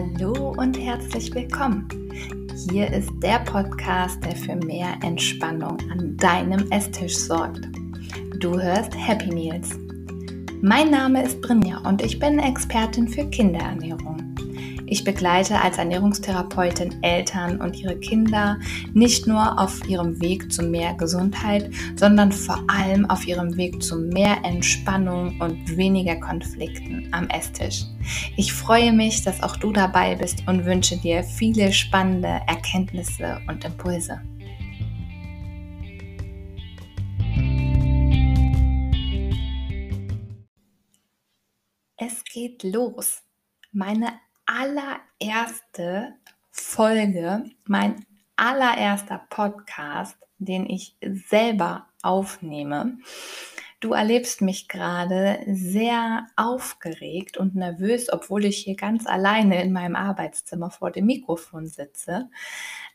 Hallo und herzlich willkommen. Hier ist der Podcast, der für mehr Entspannung an deinem Esstisch sorgt. Du hörst Happy Meals. Mein Name ist Brinja und ich bin Expertin für Kinderernährung. Ich begleite als Ernährungstherapeutin Eltern und ihre Kinder nicht nur auf ihrem Weg zu mehr Gesundheit, sondern vor allem auf ihrem Weg zu mehr Entspannung und weniger Konflikten am Esstisch. Ich freue mich, dass auch du dabei bist und wünsche dir viele spannende Erkenntnisse und Impulse. Es geht los. Meine allererste Folge, mein allererster Podcast, den ich selber aufnehme. Du erlebst mich gerade sehr aufgeregt und nervös, obwohl ich hier ganz alleine in meinem Arbeitszimmer vor dem Mikrofon sitze.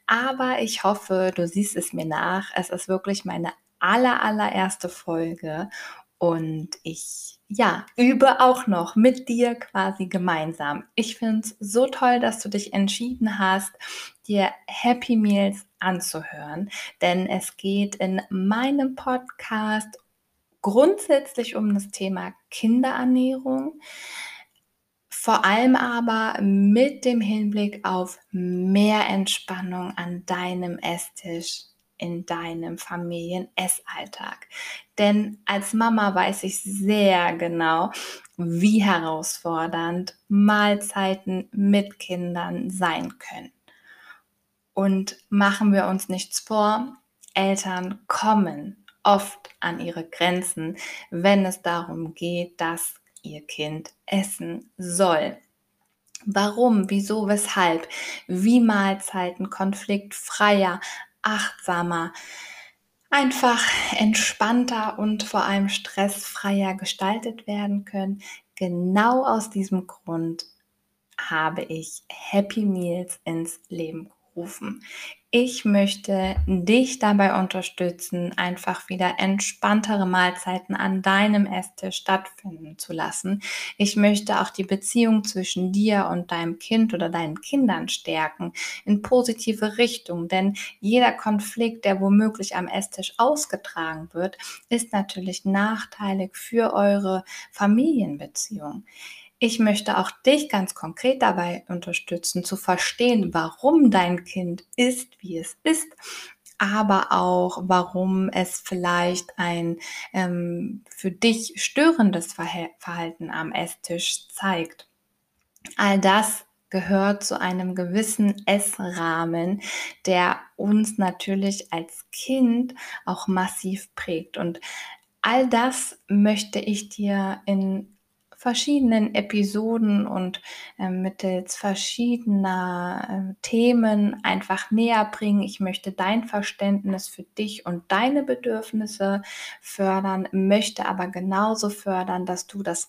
Aber ich hoffe, du siehst es mir nach. Es ist wirklich meine aller, allererste Folge und ich, ja, übe auch noch mit dir quasi gemeinsam. Ich finde es so toll, dass du dich entschieden hast, dir Happy Meals anzuhören, denn es geht in meinem Podcast grundsätzlich um das Thema Kinderernährung. Vor allem aber mit dem Hinblick auf mehr Entspannung an deinem Esstisch in deinem Familienessaltag. Denn als Mama weiß ich sehr genau, wie herausfordernd Mahlzeiten mit Kindern sein können. Und machen wir uns nichts vor, Eltern kommen oft an ihre Grenzen, wenn es darum geht, dass ihr Kind essen soll. Warum, wieso, weshalb, wie Mahlzeiten konfliktfreier, achtsamer, einfach entspannter und vor allem stressfreier gestaltet werden können. Genau aus diesem Grund habe ich Happy Meals ins Leben rufen. Ich möchte dich dabei unterstützen, einfach wieder entspanntere Mahlzeiten an deinem Esstisch stattfinden zu lassen. Ich möchte auch die Beziehung zwischen dir und deinem Kind oder deinen Kindern stärken in positive Richtung, denn jeder Konflikt, der womöglich am Esstisch ausgetragen wird, ist natürlich nachteilig für eure Familienbeziehung. Ich möchte auch dich ganz konkret dabei unterstützen, zu verstehen, warum dein Kind ist, wie es ist, aber auch, warum es vielleicht ein ähm, für dich störendes Verhalten am Esstisch zeigt. All das gehört zu einem gewissen Essrahmen, der uns natürlich als Kind auch massiv prägt. Und all das möchte ich dir in verschiedenen Episoden und äh, mittels verschiedener äh, Themen einfach näher bringen. Ich möchte dein Verständnis für dich und deine Bedürfnisse fördern, möchte aber genauso fördern, dass du das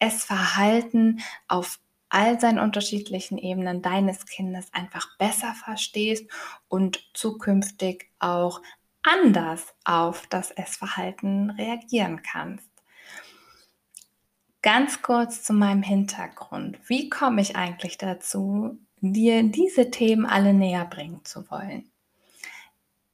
Essverhalten auf all seinen unterschiedlichen Ebenen deines Kindes einfach besser verstehst und zukünftig auch anders auf das Essverhalten reagieren kannst. Ganz kurz zu meinem Hintergrund. Wie komme ich eigentlich dazu, dir diese Themen alle näher bringen zu wollen?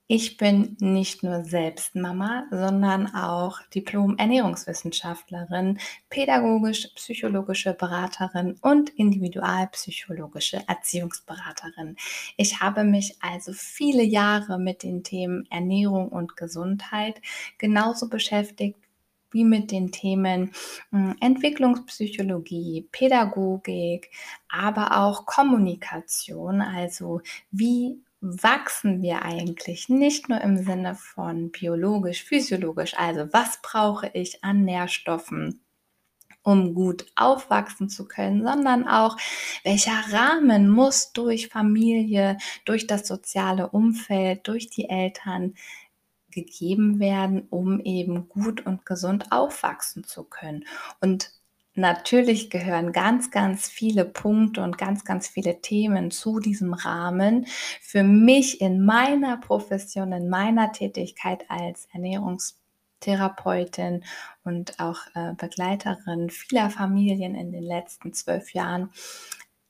Ich bin nicht nur selbst Mama, sondern auch Diplom-Ernährungswissenschaftlerin, pädagogisch-psychologische Beraterin und individualpsychologische Erziehungsberaterin. Ich habe mich also viele Jahre mit den Themen Ernährung und Gesundheit genauso beschäftigt wie mit den Themen hm, Entwicklungspsychologie, Pädagogik, aber auch Kommunikation, also wie wachsen wir eigentlich? Nicht nur im Sinne von biologisch, physiologisch, also was brauche ich an Nährstoffen, um gut aufwachsen zu können, sondern auch, welcher Rahmen muss durch Familie, durch das soziale Umfeld, durch die Eltern gegeben werden, um eben gut und gesund aufwachsen zu können. Und natürlich gehören ganz, ganz viele Punkte und ganz, ganz viele Themen zu diesem Rahmen. Für mich in meiner Profession, in meiner Tätigkeit als Ernährungstherapeutin und auch äh, Begleiterin vieler Familien in den letzten zwölf Jahren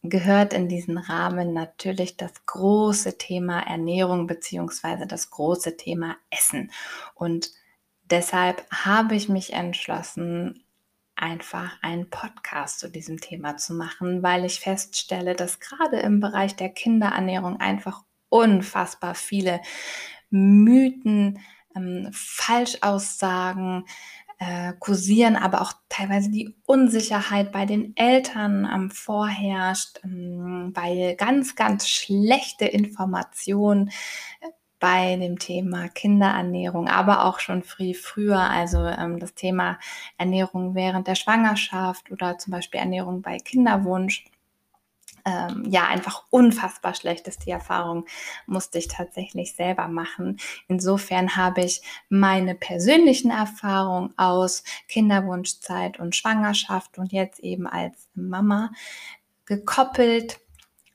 gehört in diesen Rahmen natürlich das große Thema Ernährung beziehungsweise das große Thema Essen. Und deshalb habe ich mich entschlossen, einfach einen Podcast zu diesem Thema zu machen, weil ich feststelle, dass gerade im Bereich der Kinderernährung einfach unfassbar viele Mythen, ähm, Falschaussagen, äh, kursieren, aber auch teilweise die Unsicherheit bei den Eltern ähm, vorherrscht, ähm, weil ganz, ganz schlechte Informationen äh, bei dem Thema Kinderernährung, aber auch schon früh früher, also ähm, das Thema Ernährung während der Schwangerschaft oder zum Beispiel Ernährung bei Kinderwunsch ähm, ja einfach unfassbar schlecht ist. Die Erfahrung musste ich tatsächlich selber machen. Insofern habe ich meine persönlichen Erfahrungen aus Kinderwunschzeit und Schwangerschaft und jetzt eben als Mama gekoppelt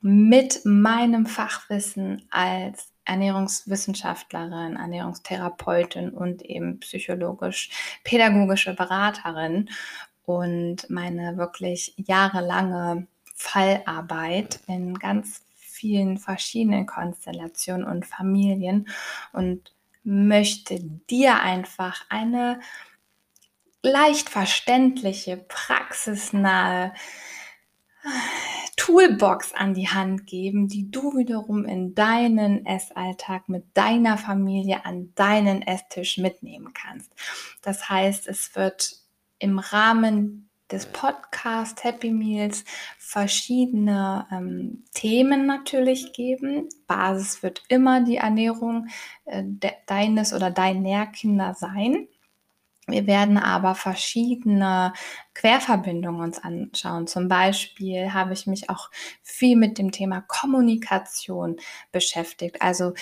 mit meinem Fachwissen als Ernährungswissenschaftlerin, Ernährungstherapeutin und eben psychologisch-pädagogische Beraterin und meine wirklich jahrelange Fallarbeit in ganz vielen verschiedenen Konstellationen und Familien und möchte dir einfach eine leicht verständliche, praxisnahe Toolbox an die Hand geben, die du wiederum in deinen Essalltag mit deiner Familie an deinen Esstisch mitnehmen kannst. Das heißt, es wird im Rahmen des Podcasts Happy Meals verschiedene ähm, Themen natürlich geben. Basis wird immer die Ernährung äh, de deines oder dein Nährkinder sein. Wir werden aber verschiedene Querverbindungen uns anschauen. Zum Beispiel habe ich mich auch viel mit dem Thema Kommunikation beschäftigt. Also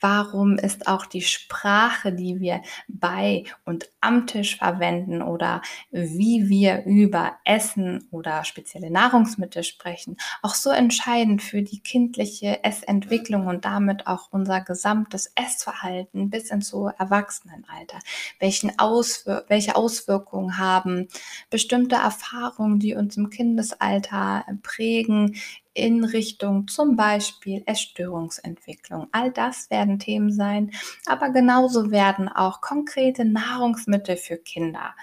Warum ist auch die Sprache, die wir bei und am Tisch verwenden oder wie wir über Essen oder spezielle Nahrungsmittel sprechen, auch so entscheidend für die kindliche Essentwicklung und damit auch unser gesamtes Essverhalten bis ins hohe Erwachsenenalter? Welchen Auswir welche Auswirkungen haben bestimmte Erfahrungen, die uns im Kindesalter prägen, in Richtung zum Beispiel Essstörungsentwicklung. All das werden Themen sein, aber genauso werden auch konkrete Nahrungsmittel für Kinder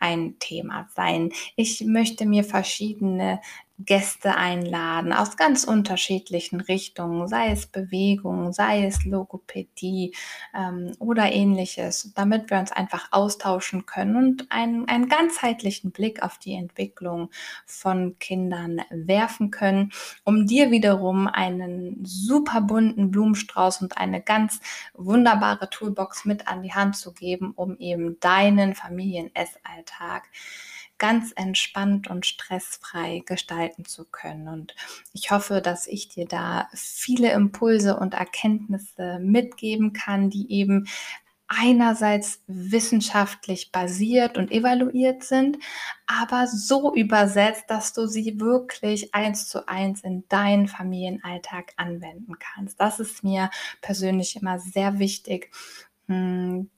ein Thema sein. Ich möchte mir verschiedene Gäste einladen aus ganz unterschiedlichen Richtungen, sei es Bewegung, sei es Logopädie ähm, oder ähnliches, damit wir uns einfach austauschen können und einen, einen ganzheitlichen Blick auf die Entwicklung von Kindern werfen können, um dir wiederum einen super bunten Blumenstrauß und eine ganz wunderbare Toolbox mit an die Hand zu geben, um eben deinen Familienessaltag ganz entspannt und stressfrei gestalten zu können. Und ich hoffe, dass ich dir da viele Impulse und Erkenntnisse mitgeben kann, die eben einerseits wissenschaftlich basiert und evaluiert sind, aber so übersetzt, dass du sie wirklich eins zu eins in deinen Familienalltag anwenden kannst. Das ist mir persönlich immer sehr wichtig, hm,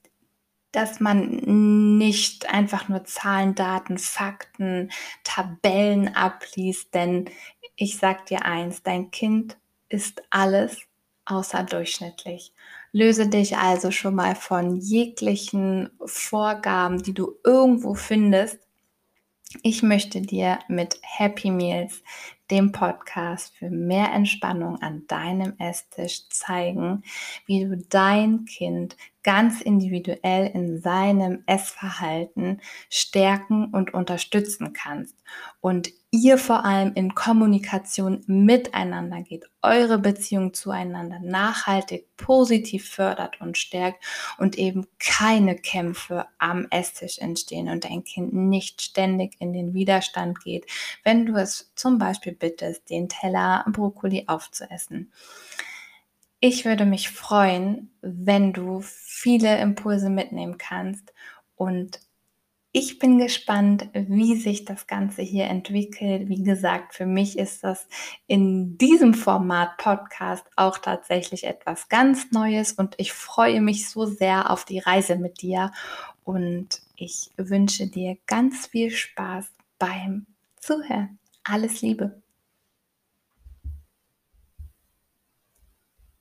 dass man nicht einfach nur Zahlen, Daten, Fakten, Tabellen abliest, denn ich sag dir eins, dein Kind ist alles außer durchschnittlich. Löse dich also schon mal von jeglichen Vorgaben, die du irgendwo findest. Ich möchte dir mit Happy Meals, dem Podcast für mehr Entspannung an deinem Esstisch zeigen, wie du dein Kind ganz individuell in seinem Essverhalten stärken und unterstützen kannst. Und ihr vor allem in Kommunikation miteinander geht, eure Beziehung zueinander nachhaltig positiv fördert und stärkt und eben keine Kämpfe am Esstisch entstehen und dein Kind nicht ständig in den Widerstand geht, wenn du es zum Beispiel bittest, den Teller Brokkoli aufzuessen. Ich würde mich freuen, wenn du viele Impulse mitnehmen kannst und ich bin gespannt, wie sich das Ganze hier entwickelt. Wie gesagt, für mich ist das in diesem Format Podcast auch tatsächlich etwas ganz Neues und ich freue mich so sehr auf die Reise mit dir und ich wünsche dir ganz viel Spaß beim Zuhören. Alles Liebe.